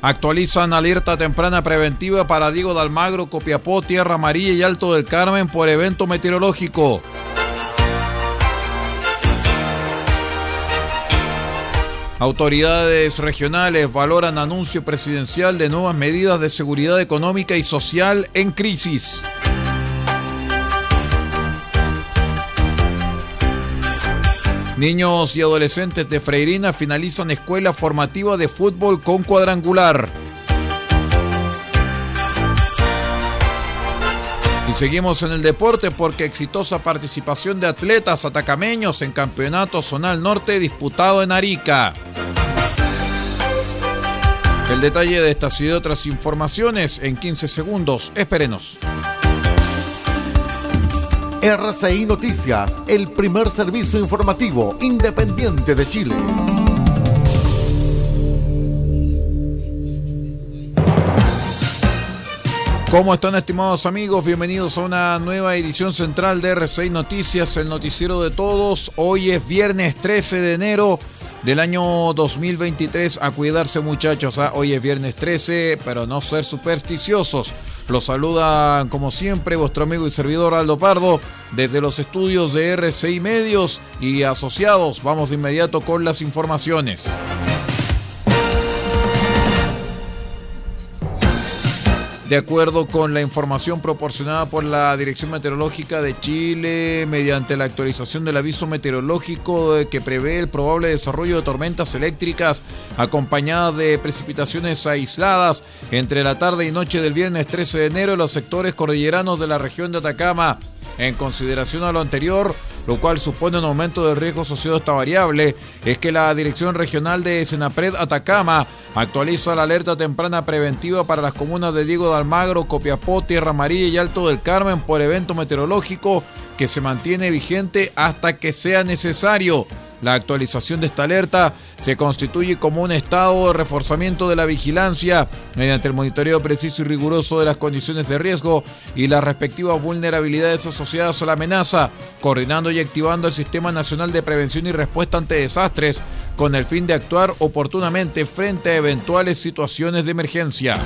Actualizan alerta temprana preventiva para Diego de Almagro, Copiapó, Tierra Amarilla y Alto del Carmen por evento meteorológico. Autoridades regionales valoran anuncio presidencial de nuevas medidas de seguridad económica y social en crisis. Niños y adolescentes de Freirina finalizan escuela formativa de fútbol con cuadrangular. Y seguimos en el deporte porque exitosa participación de atletas atacameños en Campeonato Zonal Norte disputado en Arica. El detalle de estas y de otras informaciones en 15 segundos. Espérenos. RCI Noticias, el primer servicio informativo independiente de Chile. ¿Cómo están estimados amigos? Bienvenidos a una nueva edición central de RCI Noticias, el noticiero de todos. Hoy es viernes 13 de enero del año 2023. A cuidarse muchachos, ¿ah? hoy es viernes 13, pero no ser supersticiosos. Los saluda, como siempre, vuestro amigo y servidor Aldo Pardo desde los estudios de RCI Medios y asociados. Vamos de inmediato con las informaciones. De acuerdo con la información proporcionada por la Dirección Meteorológica de Chile, mediante la actualización del aviso meteorológico que prevé el probable desarrollo de tormentas eléctricas acompañadas de precipitaciones aisladas entre la tarde y noche del viernes 13 de enero en los sectores cordilleranos de la región de Atacama. En consideración a lo anterior, lo cual supone un aumento del riesgo asociado a esta variable, es que la Dirección Regional de Senapred Atacama actualiza la alerta temprana preventiva para las comunas de Diego de Almagro, Copiapó, Tierra Amarilla y Alto del Carmen por evento meteorológico que se mantiene vigente hasta que sea necesario. La actualización de esta alerta se constituye como un estado de reforzamiento de la vigilancia mediante el monitoreo preciso y riguroso de las condiciones de riesgo y las respectivas vulnerabilidades asociadas a la amenaza, coordinando y activando el Sistema Nacional de Prevención y Respuesta ante Desastres con el fin de actuar oportunamente frente a eventuales situaciones de emergencia.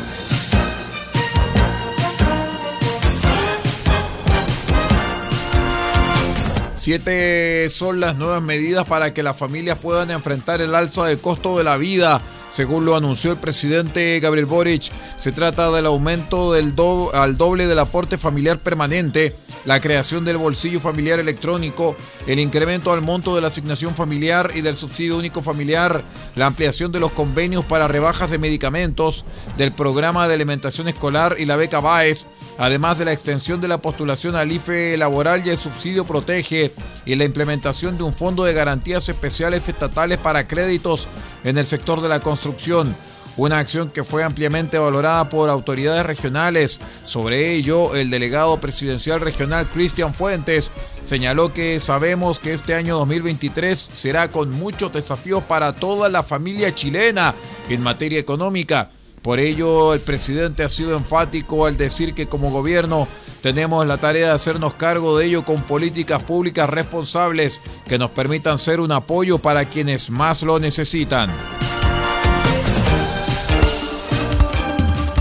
Siete son las nuevas medidas para que las familias puedan enfrentar el alza del costo de la vida. Según lo anunció el presidente Gabriel Boric, se trata del aumento del al doble del aporte familiar permanente, la creación del bolsillo familiar electrónico, el incremento al monto de la asignación familiar y del subsidio único familiar, la ampliación de los convenios para rebajas de medicamentos, del programa de alimentación escolar y la beca BAES, además de la extensión de la postulación al IFE laboral y el subsidio protege y la implementación de un fondo de garantías especiales estatales para créditos en el sector de la construcción. Una acción que fue ampliamente valorada por autoridades regionales. Sobre ello, el delegado presidencial regional Cristian Fuentes señaló que sabemos que este año 2023 será con muchos desafíos para toda la familia chilena en materia económica por ello, el presidente ha sido enfático al decir que como gobierno tenemos la tarea de hacernos cargo de ello con políticas públicas responsables que nos permitan ser un apoyo para quienes más lo necesitan.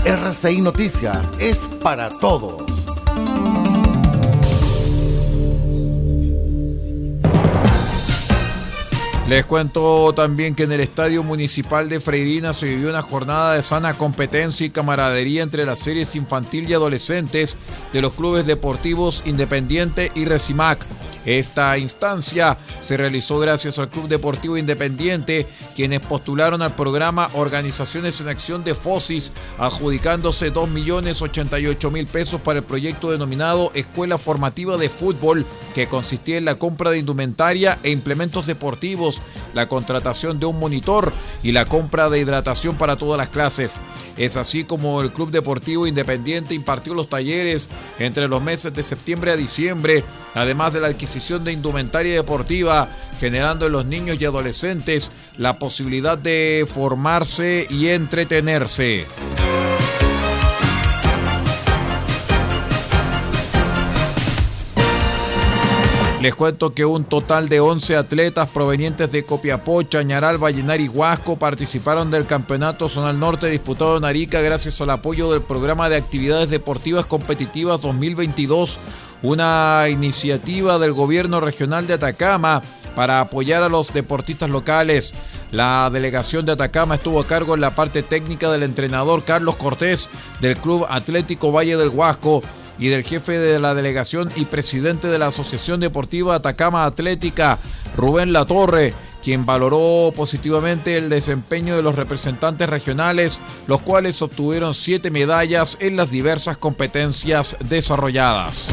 RCI Noticias es para todos. Les cuento también que en el Estadio Municipal de Freirina se vivió una jornada de sana competencia y camaradería entre las series infantil y adolescentes de los clubes deportivos Independiente y Recimac. Esta instancia se realizó gracias al Club Deportivo Independiente, quienes postularon al programa Organizaciones en Acción de FOSIS, adjudicándose 2.088.000 pesos para el proyecto denominado Escuela Formativa de Fútbol, que consistía en la compra de indumentaria e implementos deportivos, la contratación de un monitor y la compra de hidratación para todas las clases. Es así como el Club Deportivo Independiente impartió los talleres entre los meses de septiembre a diciembre, además de la adquisición de indumentaria deportiva, generando en los niños y adolescentes la posibilidad de formarse y entretenerse. Les cuento que un total de 11 atletas provenientes de Copiapó, Chañaral, Vallenar y Huasco participaron del Campeonato Zonal Norte disputado en Arica gracias al apoyo del Programa de Actividades Deportivas Competitivas 2022, una iniciativa del Gobierno Regional de Atacama para apoyar a los deportistas locales. La delegación de Atacama estuvo a cargo en la parte técnica del entrenador Carlos Cortés del Club Atlético Valle del Huasco y del jefe de la delegación y presidente de la Asociación Deportiva Atacama Atlética, Rubén Latorre, quien valoró positivamente el desempeño de los representantes regionales, los cuales obtuvieron siete medallas en las diversas competencias desarrolladas.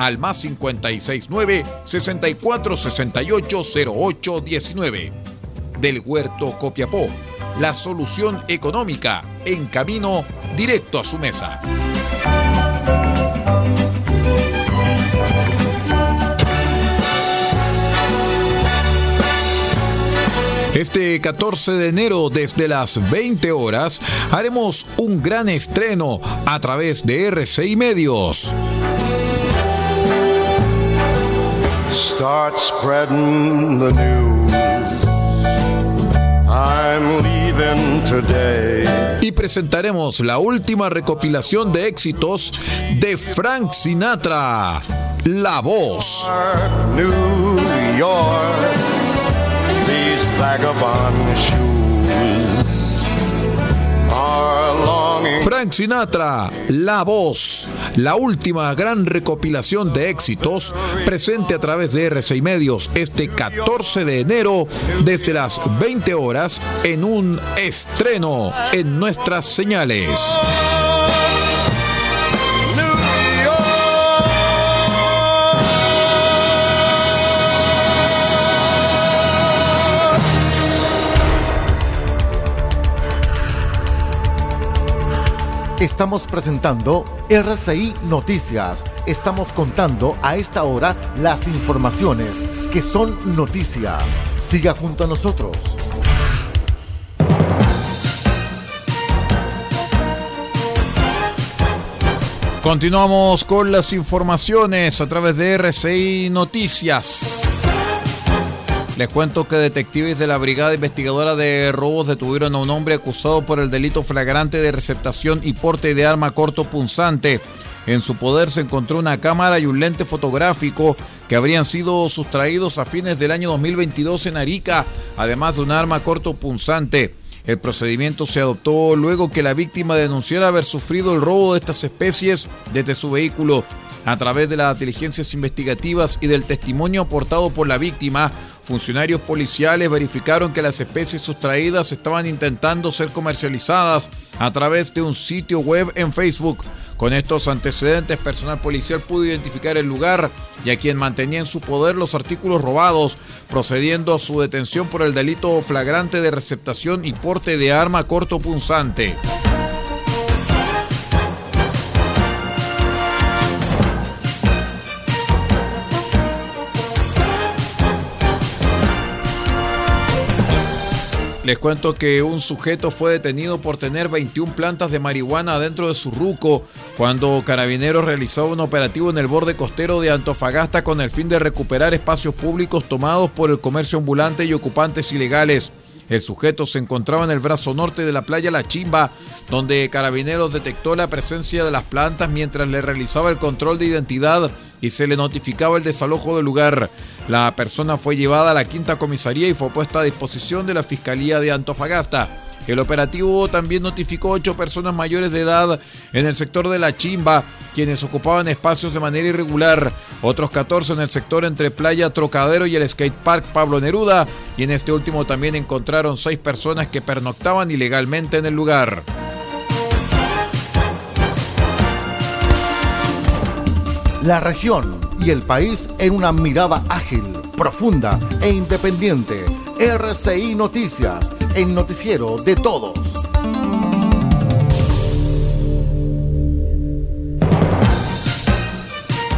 al más 569 6468 0819. Del Huerto Copiapó, la solución económica en camino directo a su mesa. Este 14 de enero desde las 20 horas haremos un gran estreno a través de RCI Medios. Start spreading the news. I'm leaving today. Y presentaremos la última recopilación de éxitos de Frank Sinatra, La Voz. New York. These vagabond shoes are longing. Frank Sinatra, La Voz, la última gran recopilación de éxitos presente a través de RCI Medios este 14 de enero desde las 20 horas en un estreno en nuestras señales. Estamos presentando RCI Noticias. Estamos contando a esta hora las informaciones que son noticia. Siga junto a nosotros. Continuamos con las informaciones a través de RCI Noticias. Les cuento que detectives de la Brigada Investigadora de Robos detuvieron a un hombre acusado por el delito flagrante de receptación y porte de arma corto punzante. En su poder se encontró una cámara y un lente fotográfico que habrían sido sustraídos a fines del año 2022 en Arica, además de un arma corto punzante. El procedimiento se adoptó luego que la víctima denunciara haber sufrido el robo de estas especies desde su vehículo. A través de las diligencias investigativas y del testimonio aportado por la víctima, funcionarios policiales verificaron que las especies sustraídas estaban intentando ser comercializadas a través de un sitio web en Facebook. Con estos antecedentes, personal policial pudo identificar el lugar y a quien mantenía en su poder los artículos robados, procediendo a su detención por el delito flagrante de receptación y porte de arma corto punzante. Les cuento que un sujeto fue detenido por tener 21 plantas de marihuana dentro de su ruco cuando Carabineros realizó un operativo en el borde costero de Antofagasta con el fin de recuperar espacios públicos tomados por el comercio ambulante y ocupantes ilegales. El sujeto se encontraba en el brazo norte de la playa La Chimba, donde Carabineros detectó la presencia de las plantas mientras le realizaba el control de identidad y se le notificaba el desalojo del lugar. La persona fue llevada a la quinta comisaría y fue puesta a disposición de la Fiscalía de Antofagasta. El operativo también notificó ocho personas mayores de edad en el sector de La Chimba, quienes ocupaban espacios de manera irregular, otros 14 en el sector entre Playa Trocadero y el Skate Park Pablo Neruda, y en este último también encontraron seis personas que pernoctaban ilegalmente en el lugar. La región y el país en una mirada ágil, profunda e independiente. RCI Noticias, el noticiero de todos.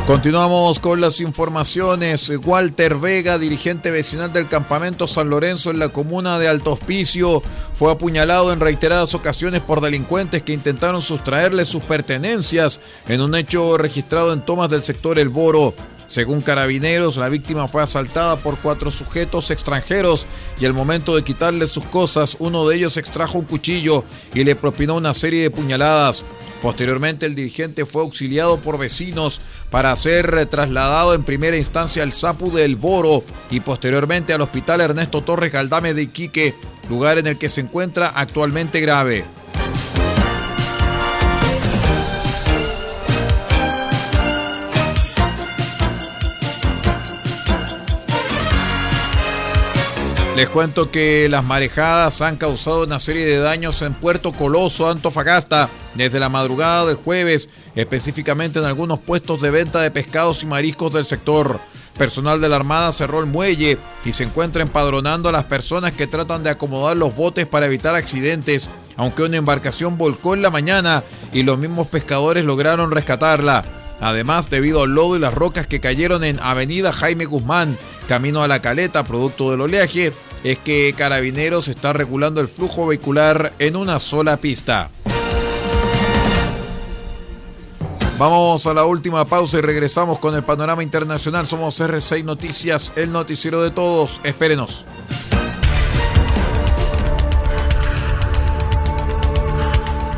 Continuamos con las informaciones. Walter Vega, dirigente vecinal del campamento San Lorenzo en la comuna de Alto Hospicio, fue apuñalado en reiteradas ocasiones por delincuentes que intentaron sustraerle sus pertenencias en un hecho registrado en tomas del sector El Boro. Según carabineros, la víctima fue asaltada por cuatro sujetos extranjeros y al momento de quitarle sus cosas, uno de ellos extrajo un cuchillo y le propinó una serie de puñaladas. Posteriormente, el dirigente fue auxiliado por vecinos para ser trasladado en primera instancia al Sapu del Boro y posteriormente al Hospital Ernesto Torres Galdame de Iquique, lugar en el que se encuentra actualmente grave. Les cuento que las marejadas han causado una serie de daños en Puerto Coloso, Antofagasta, desde la madrugada del jueves, específicamente en algunos puestos de venta de pescados y mariscos del sector. Personal de la Armada cerró el muelle y se encuentra empadronando a las personas que tratan de acomodar los botes para evitar accidentes, aunque una embarcación volcó en la mañana y los mismos pescadores lograron rescatarla. Además, debido al lodo y las rocas que cayeron en Avenida Jaime Guzmán, camino a la caleta, producto del oleaje, es que Carabineros está regulando el flujo vehicular en una sola pista. Vamos a la última pausa y regresamos con el panorama internacional. Somos R6 Noticias, el noticiero de todos. Espérenos.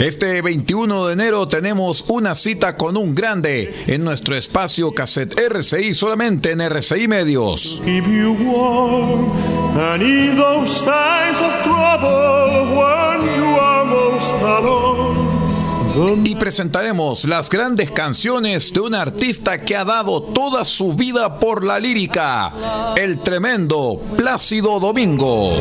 Este 21 de enero tenemos una cita con un grande en nuestro espacio cassette RCI solamente en RCI Medios. Y presentaremos las grandes canciones de un artista que ha dado toda su vida por la lírica, el tremendo Plácido Domingo.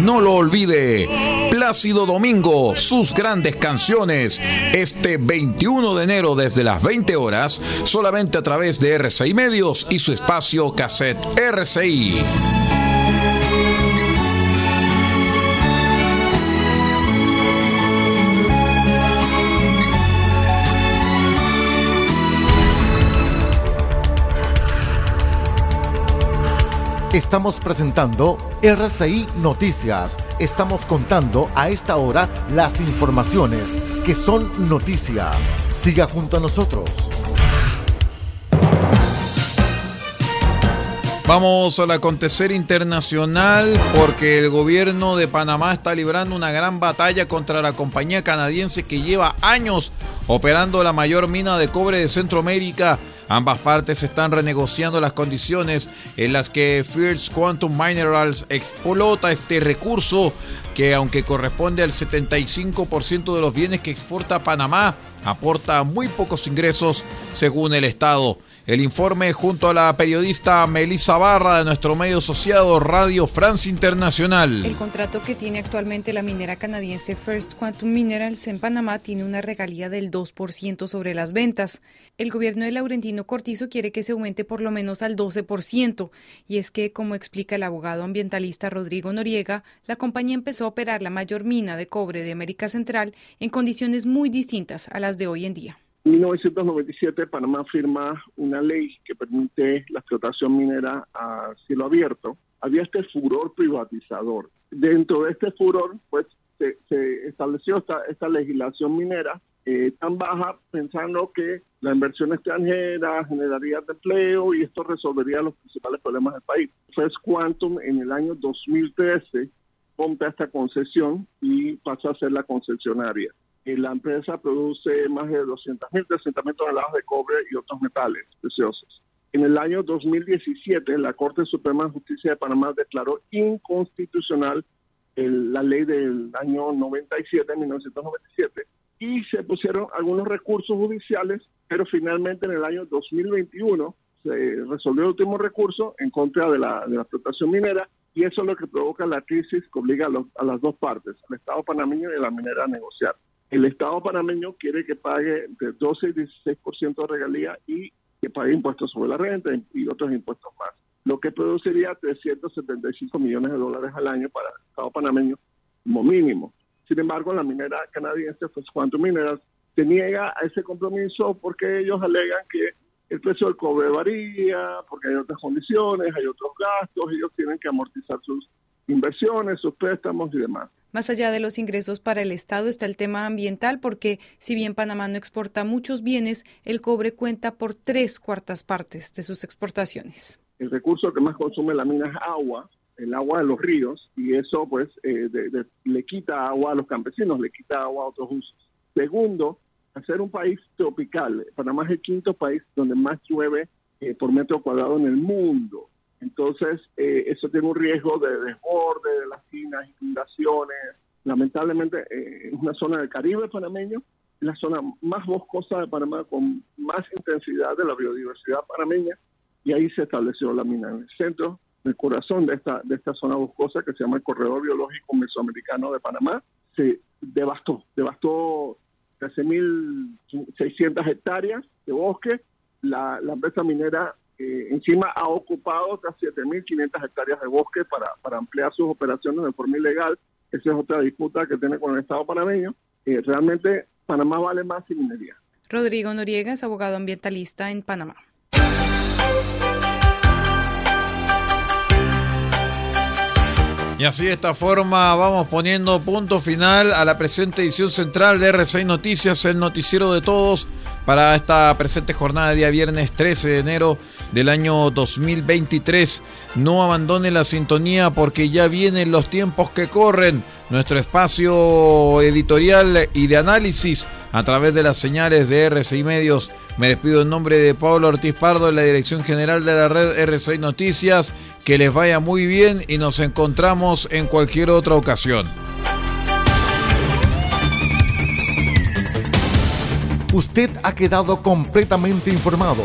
No lo olvide. Plácido Domingo, sus grandes canciones, este 21 de enero desde las 20 horas, solamente a través de RCI Medios y su espacio cassette RCI. Estamos presentando RCI Noticias. Estamos contando a esta hora las informaciones que son noticia. Siga junto a nosotros. Vamos al acontecer internacional porque el gobierno de Panamá está librando una gran batalla contra la compañía canadiense que lleva años operando la mayor mina de cobre de Centroamérica Ambas partes están renegociando las condiciones en las que First Quantum Minerals explota este recurso que aunque corresponde al 75% de los bienes que exporta Panamá, aporta muy pocos ingresos según el Estado. El informe junto a la periodista Melissa Barra de nuestro medio asociado Radio France Internacional. El contrato que tiene actualmente la minera canadiense First Quantum Minerals en Panamá tiene una regalía del 2% sobre las ventas. El gobierno de Laurentino Cortizo quiere que se aumente por lo menos al 12%. Y es que, como explica el abogado ambientalista Rodrigo Noriega, la compañía empezó a operar la mayor mina de cobre de América Central en condiciones muy distintas a las de hoy en día. En 1997 Panamá firma una ley que permite la explotación minera a cielo abierto. Había este furor privatizador. Dentro de este furor, pues se, estableció esta, esta legislación minera eh, tan baja pensando que la inversión extranjera generaría empleo y esto resolvería los principales problemas del país. First Quantum en el año 2013 compra esta concesión y pasa a ser la concesionaria la empresa produce más de 200.000, 300.000 toneladas de cobre y otros metales preciosos. En el año 2017, la Corte Suprema de Justicia de Panamá declaró inconstitucional la ley del año 97, 1997, y se pusieron algunos recursos judiciales, pero finalmente en el año 2021 se resolvió el último recurso en contra de la, de la explotación minera y eso es lo que provoca la crisis que obliga a, a las dos partes, al Estado panameño y a la minera a negociar. El Estado panameño quiere que pague entre 12 y 16% de regalía y que pague impuestos sobre la renta y otros impuestos más, lo que produciría 375 millones de dólares al año para el Estado panameño como mínimo. Sin embargo, la minera canadiense, pues Quantum Minerals, se niega a ese compromiso porque ellos alegan que el precio del cobre varía, porque hay otras condiciones, hay otros gastos, ellos tienen que amortizar sus inversiones, sus préstamos y demás. Más allá de los ingresos para el Estado está el tema ambiental, porque si bien Panamá no exporta muchos bienes, el cobre cuenta por tres cuartas partes de sus exportaciones. El recurso que más consume la mina es agua, el agua de los ríos, y eso pues eh, le quita agua a los campesinos, le quita agua a otros usos. Segundo, hacer un país tropical. Panamá es el quinto país donde más llueve eh, por metro cuadrado en el mundo. Entonces, eh, eso tiene un riesgo de desborde de las finas, inundaciones. Lamentablemente, eh, una zona del Caribe panameño, la zona más boscosa de Panamá con más intensidad de la biodiversidad panameña, y ahí se estableció la mina en el centro, en el corazón de esta, de esta zona boscosa que se llama el Corredor Biológico Mesoamericano de Panamá. Se devastó, devastó 13.600 hectáreas de bosque. La, la empresa minera eh, encima ha ocupado otras 7.500 hectáreas de bosque para, para ampliar sus operaciones de forma ilegal. Esa es otra disputa que tiene con el Estado panameño. Eh, realmente Panamá vale más sin minería. Rodrigo Noriega es abogado ambientalista en Panamá. Y así de esta forma vamos poniendo punto final a la presente edición central de R6 Noticias, el noticiero de todos para esta presente jornada de día viernes 13 de enero del año 2023. No abandone la sintonía porque ya vienen los tiempos que corren. Nuestro espacio editorial y de análisis a través de las señales de RCI Medios. Me despido en nombre de Pablo Ortiz Pardo, en la dirección general de la red RCI Noticias. Que les vaya muy bien y nos encontramos en cualquier otra ocasión. Usted ha quedado completamente informado.